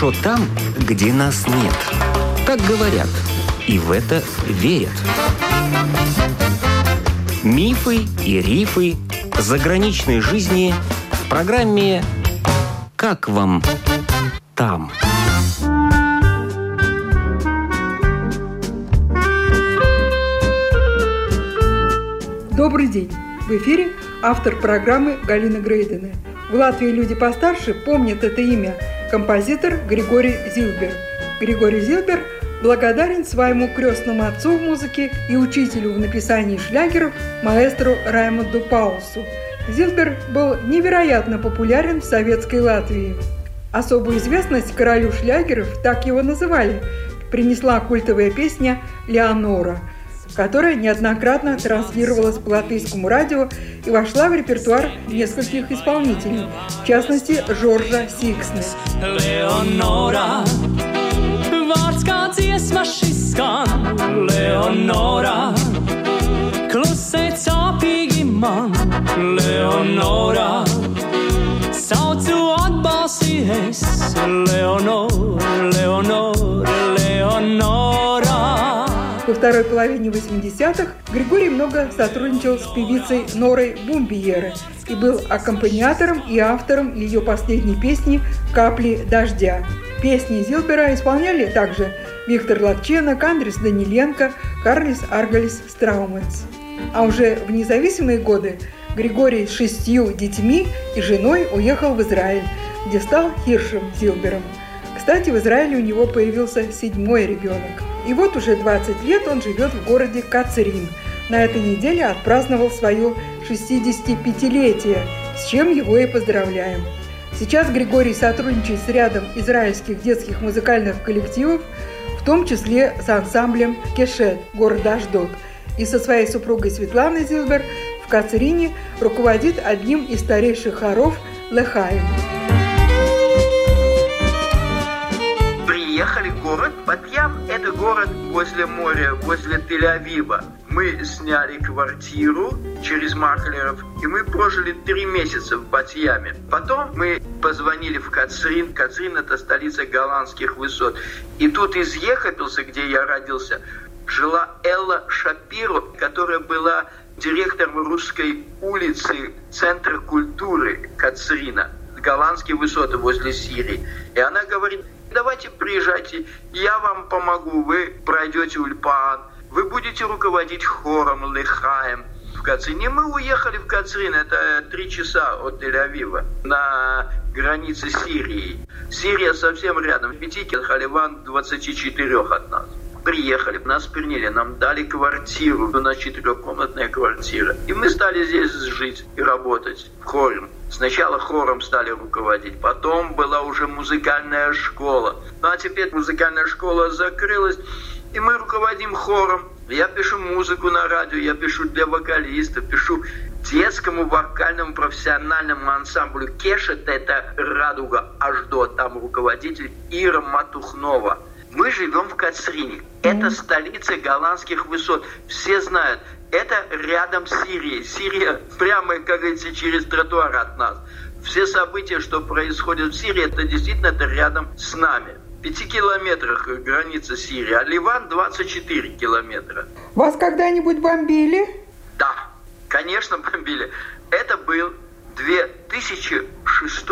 хорошо там, где нас нет. Так говорят, и в это верят. Мифы и рифы заграничной жизни в программе «Как вам там?». Добрый день! В эфире автор программы Галина Грейдена. В Латвии люди постарше помнят это имя – композитор Григорий Зилбер. Григорий Зилбер благодарен своему крестному отцу в музыке и учителю в написании шлягеров маэстру Раймонду Паусу. Зилбер был невероятно популярен в советской Латвии. Особую известность королю шлягеров, так его называли, принесла культовая песня «Леонора», которая неоднократно транслировалась по латвийскому радио и вошла в репертуар нескольких исполнителей, в частности Жоржа Сиксны. Леонора, vārds kā dziesma šis skan, Leonora, klusē sāpīgi Leonora, второй половине 80-х Григорий много сотрудничал с певицей Норой Бумбиеры и был аккомпаниатором и автором ее последней песни «Капли дождя». Песни Зилбера исполняли также Виктор Латченок, Андрес Даниленко, Карлис Аргалис Страуманс. А уже в независимые годы Григорий с шестью детьми и женой уехал в Израиль, где стал Хиршем Зилбером. Кстати, в Израиле у него появился седьмой ребенок. И вот уже 20 лет он живет в городе Кацрин. На этой неделе отпраздновал свое 65-летие, с чем его и поздравляем. Сейчас Григорий сотрудничает с рядом израильских детских музыкальных коллективов, в том числе с ансамблем «Кешет» города Аждот, и со своей супругой Светланой Зилбер в Кацерине руководит одним из старейших хоров Лехаем. Приехали в город Батьям. Город возле моря, возле Тель-Авива мы сняли квартиру через маклеров, и мы прожили три месяца в Батьяме. Потом мы позвонили в Кацрин. Кацрин – это столица голландских высот. И тут из Ехапилса, где я родился, жила Элла Шапиро, которая была директором русской улицы Центра культуры Кацрина, голландские высоты возле Сирии. И она говорит, давайте приезжайте, я вам помогу, вы пройдете Ульпан, вы будете руководить хором Лехаем в Кацине. Мы уехали в Кацрин, это три часа от Тель-Авива, на границе Сирии. Сирия совсем рядом, пяти Халиван 24 от нас. Приехали, нас приняли, нам дали квартиру, у нас четырехкомнатная квартира. И мы стали здесь жить и работать в хоре. Сначала хором стали руководить, потом была уже музыкальная школа. Ну а теперь музыкальная школа закрылась, и мы руководим хором. Я пишу музыку на радио, я пишу для вокалистов, пишу детскому вокальному профессиональному ансамблю Кешет, это «Радуга Аждо», там руководитель Ира Матухнова. Мы живем в Кацрине. Это столица голландских высот. Все знают, это рядом с Сирией. Сирия прямо, как говорится, через тротуар от нас. Все события, что происходят в Сирии, это действительно это рядом с нами пяти километрах граница Сирии, а Ливан 24 километра. Вас когда-нибудь бомбили? Да, конечно, бомбили. Это был 2006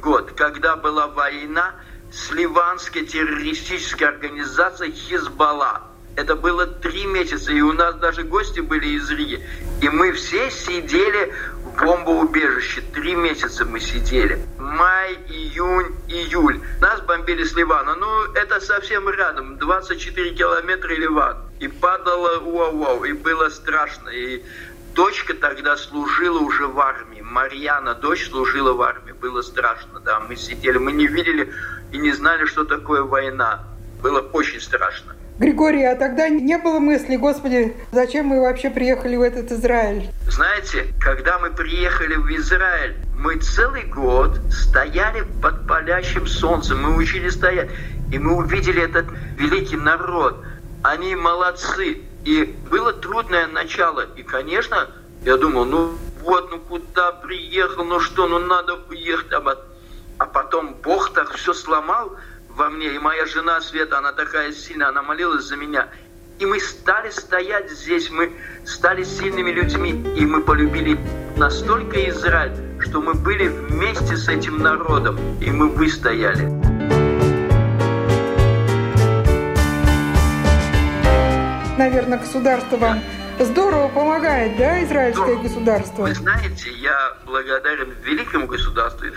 год, когда была война с ливанской террористической организацией Хизбалла. Это было три месяца, и у нас даже гости были из Риги. И мы все сидели бомбоубежище. Три месяца мы сидели. Май, июнь, июль. Нас бомбили с Ливана. Ну, это совсем рядом. 24 километра Ливан. И падало уау-вау. И было страшно. И дочка тогда служила уже в армии. Марьяна, дочь, служила в армии. Было страшно, да. Мы сидели, мы не видели и не знали, что такое война. Было очень страшно. Григорий, а тогда не было мысли, господи, зачем мы вообще приехали в этот Израиль? Знаете, когда мы приехали в Израиль, мы целый год стояли под палящим солнцем, мы учили стоять, и мы увидели этот великий народ. Они молодцы. И было трудное начало. И, конечно, я думал, ну вот, ну куда приехал, ну что, ну надо уехать. А потом Бог так все сломал, во мне. И моя жена Света, она такая сильная, она молилась за меня. И мы стали стоять здесь, мы стали сильными людьми, и мы полюбили настолько Израиль, что мы были вместе с этим народом, и мы выстояли. Наверное, государство вам здорово помогает, да, израильское государство? Вы знаете, я благодарен великому государству.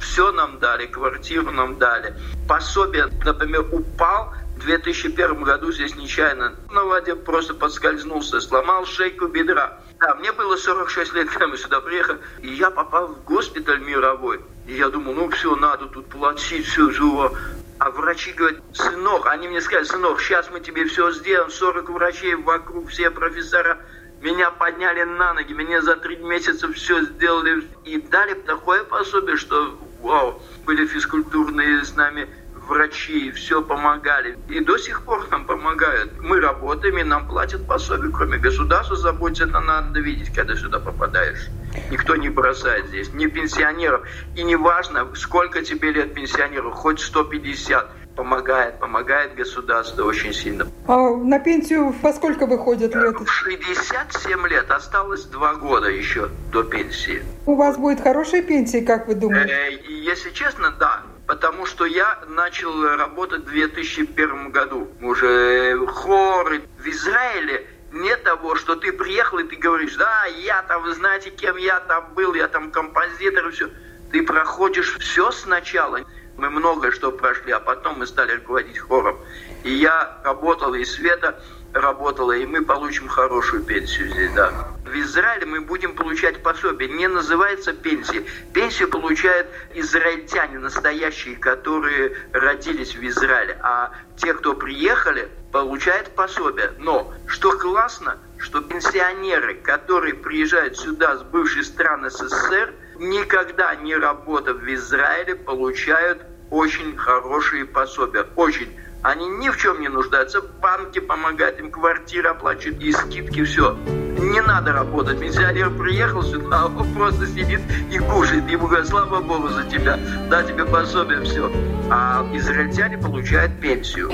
Все нам дали, квартиру нам дали. Пособие, например, упал в 2001 году здесь нечаянно на воде просто подскользнулся, сломал шейку бедра. Да, мне было 46 лет, когда мы сюда приехали, и я попал в госпиталь мировой. И я думал, ну все, надо тут платить, все, живо. А врачи говорят, сынок, они мне сказали, сынок, сейчас мы тебе все сделаем, 40 врачей вокруг, все профессора. Меня подняли на ноги, меня за три месяца все сделали и дали такое пособие, что вау, были физкультурные с нами врачи, все помогали. И до сих пор нам помогают. Мы работаем, и нам платят пособие. Кроме государства заботиться, это надо видеть, когда сюда попадаешь. Никто не бросает здесь, ни пенсионеров. И не важно, сколько тебе лет пенсионеру, хоть 150 помогает, помогает государство очень сильно. А на пенсию во сколько выходит лет? 67 лет, осталось два года еще до пенсии. У вас будет хорошая пенсия, как вы думаете? Э, если честно, да. Потому что я начал работать в 2001 году. Уже хоры в Израиле нет того, что ты приехал и ты говоришь, да, я там, вы знаете, кем я там был, я там композитор и все. Ты проходишь все сначала. Мы многое что прошли, а потом мы стали руководить хором. И я работал, и Света работала, и мы получим хорошую пенсию здесь, да. В Израиле мы будем получать пособие. Не называется пенсия. Пенсию получают израильтяне настоящие, которые родились в Израиле. А те, кто приехали, получают пособие. Но что классно, что пенсионеры, которые приезжают сюда с бывшей страны СССР, никогда не работав в Израиле, получают очень хорошие пособия. Очень. Они ни в чем не нуждаются. Банки помогают им, квартиры оплачивают, и скидки, все. Не надо работать. Пенсионер приехал сюда, а он просто сидит и кушает. Ему говорят, слава Богу за тебя, да тебе пособие, все. А израильтяне получают пенсию.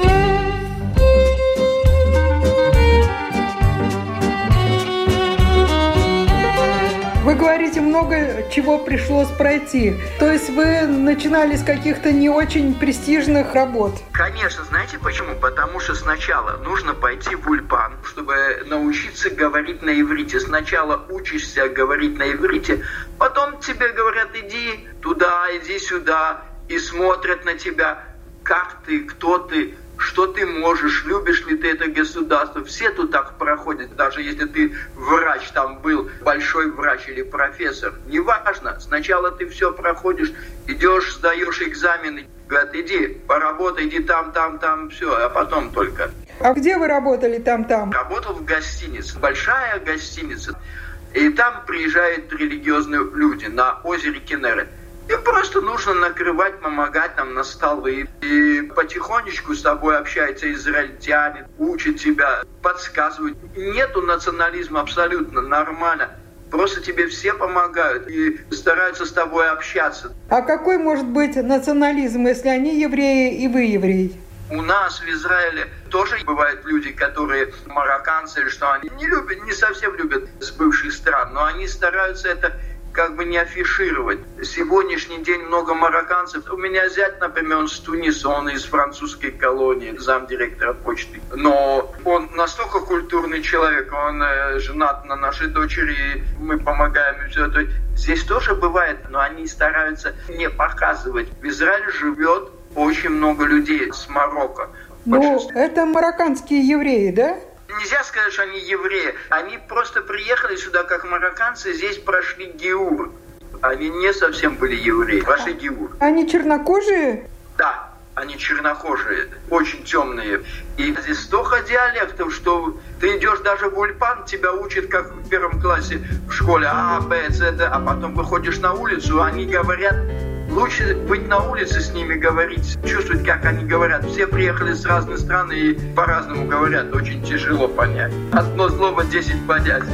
Вы говорите, много чего пришлось пройти. То есть вы начинали с каких-то не очень престижных работ? Конечно. Знаете почему? Потому что сначала нужно пойти в Ульпан, чтобы научиться говорить на иврите. Сначала учишься говорить на иврите, потом тебе говорят, иди туда, иди сюда, и смотрят на тебя, как ты, кто ты, что ты можешь, любишь ли ты это государство. Все тут так проходят, даже если ты врач там был, большой врач или профессор. Неважно, сначала ты все проходишь, идешь, сдаешь экзамены, говорят, иди, поработай, иди там, там, там, все, а потом только. А где вы работали там-там? Работал в гостинице, большая гостиница. И там приезжают религиозные люди на озере Кенерет. Им просто нужно накрывать, помогать нам на столы. И потихонечку с тобой общаются израильтяне, учат тебя, подсказывают. Нету национализма абсолютно, нормально. Просто тебе все помогают и стараются с тобой общаться. А какой может быть национализм, если они евреи и вы евреи? У нас в Израиле тоже бывают люди, которые марокканцы что, они не любят, не совсем любят с бывших стран, но они стараются это как бы не афишировать. Сегодняшний день много марокканцев. У меня зять, например, он с Туниса, он из французской колонии, замдиректора почты. Но он настолько культурный человек, он э, женат на нашей дочери, мы помогаем и все это. Здесь тоже бывает, но они стараются не показывать. В Израиле живет очень много людей с Марокко. Ну, это марокканские евреи, да? Нельзя сказать, что они евреи. Они просто приехали сюда как марокканцы, здесь прошли геур. Они не совсем были евреи, прошли геур. Они чернокожие? Да, они чернокожие, очень темные. И здесь столько диалектов, что ты идешь даже в Ульпан, тебя учат как в первом классе в школе А, Б, С, Д, а потом выходишь на улицу, они говорят Лучше быть на улице с ними говорить, чувствовать, как они говорят. Все приехали с разных стран и по-разному говорят. Очень тяжело понять. Одно слово, десять понятий.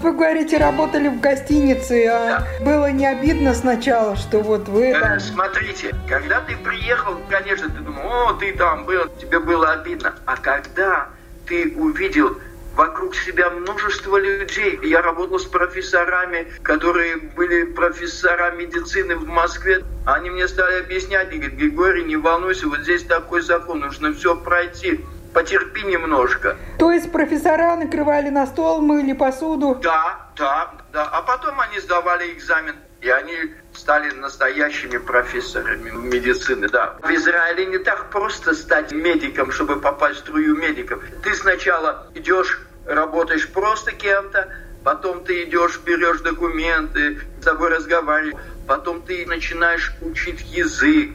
Вы вы говорите, работали в гостинице, а да. было не обидно сначала, что вот вы... Э, там... Смотрите, когда ты приехал, конечно, ты думал, о, ты там был, тебе было обидно. А когда ты увидел вокруг себя множество людей. Я работал с профессорами, которые были профессора медицины в Москве. Они мне стали объяснять, они говорят, Григорий, не волнуйся, вот здесь такой закон, нужно все пройти. Потерпи немножко. То есть профессора накрывали на стол, мыли посуду? Да, да, да. А потом они сдавали экзамен. И они стали настоящими профессорами медицины, да. В Израиле не так просто стать медиком, чтобы попасть в струю медиков. Ты сначала идешь, работаешь просто кем-то, потом ты идешь, берешь документы, с тобой разговариваешь, потом ты начинаешь учить язык,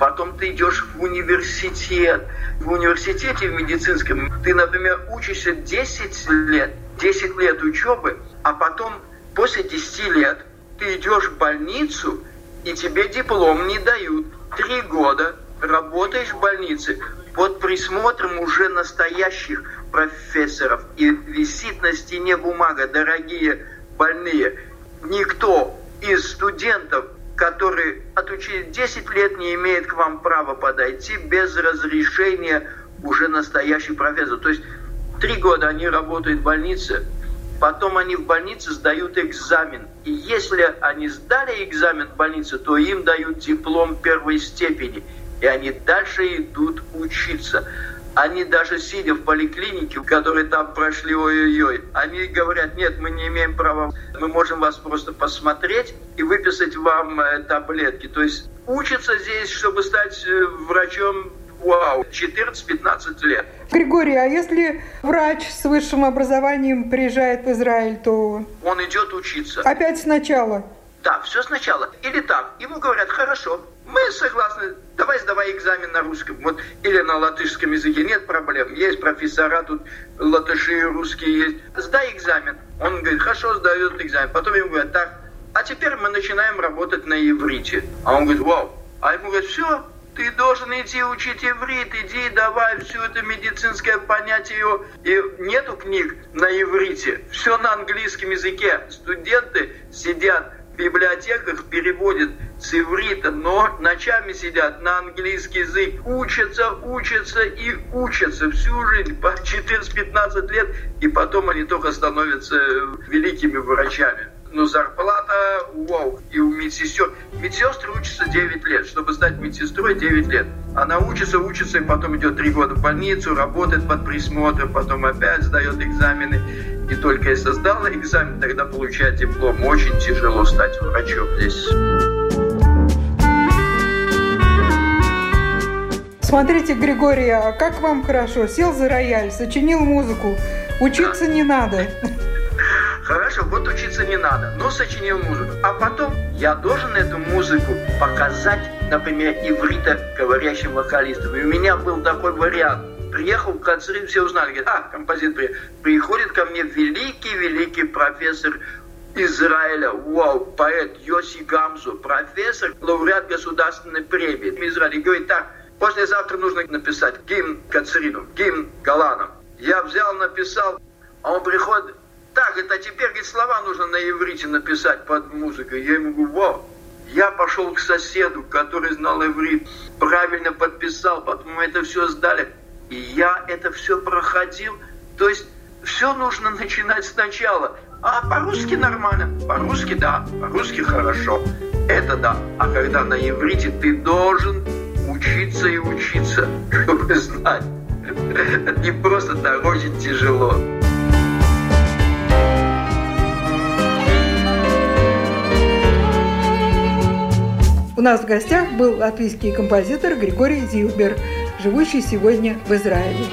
потом ты идешь в университет. В университете в медицинском ты, например, учишься 10 лет, 10 лет учебы, а потом после 10 лет ты идешь в больницу, и тебе диплом не дают. Три года работаешь в больнице под присмотром уже настоящих профессоров. И висит на стене бумага, дорогие больные. Никто из студентов, которые отучили 10 лет, не имеет к вам права подойти без разрешения уже настоящий профессор. То есть три года они работают в больнице, Потом они в больнице сдают экзамен. И если они сдали экзамен в больнице, то им дают диплом первой степени. И они дальше идут учиться. Они даже сидя в поликлинике, которые там прошли ой-ой-ой, они говорят, нет, мы не имеем права, мы можем вас просто посмотреть и выписать вам э, таблетки. То есть учатся здесь, чтобы стать э, врачом Вау, 14-15 лет. Григорий, а если врач с высшим образованием приезжает в Израиль, то... Он идет учиться. Опять сначала? Да, все сначала. Или так. Ему говорят, хорошо, мы согласны, давай сдавай экзамен на русском. Вот, или на латышском языке, нет проблем. Есть профессора, тут латыши русские есть. Сдай экзамен. Он говорит, хорошо, сдает экзамен. Потом ему говорят, так, а теперь мы начинаем работать на иврите. А он говорит, вау. А ему говорят, все, ты должен идти учить иврит, иди давай все это медицинское понятие. И нету книг на иврите, все на английском языке. Студенты сидят в библиотеках, переводят с иврита, но ночами сидят на английский язык, учатся, учатся и учатся всю жизнь, по 14-15 лет, и потом они только становятся великими врачами но зарплата вау. И у медсестер. Медсестры учатся 9 лет. Чтобы стать медсестрой 9 лет. Она учится, учится, и потом идет 3 года в больницу, работает под присмотром, потом опять сдает экзамены. И только если сдала экзамен, тогда получает диплом. Очень тяжело стать врачом здесь. Смотрите, Григорий, а как вам хорошо? Сел за рояль, сочинил музыку. Учиться не надо. Хорошо, вот учиться не надо, но сочинил музыку. А потом я должен эту музыку показать, например, иврита говорящим вокалистам. И у меня был такой вариант. Приехал в концерт, все узнали, говорят, а, композитор приходит ко мне великий-великий профессор Израиля, вау, поэт Йоси Гамзу, профессор, лауреат государственной премии в Израиле. Говорит, так, послезавтра нужно написать гимн Кацрину, гимн Галанам. Я взял, написал, а он приходит, так, это теперь говорит, слова нужно на иврите написать под музыкой. Я ему говорю, вау. Я пошел к соседу, который знал иврит, правильно подписал, потом мы это все сдали. И я это все проходил. То есть все нужно начинать сначала. А по-русски нормально. По-русски да, по-русски хорошо. Это да. А когда на иврите ты должен учиться и учиться, чтобы знать. Не просто очень тяжело. У нас в гостях был латвийский композитор Григорий Зилбер, живущий сегодня в Израиле.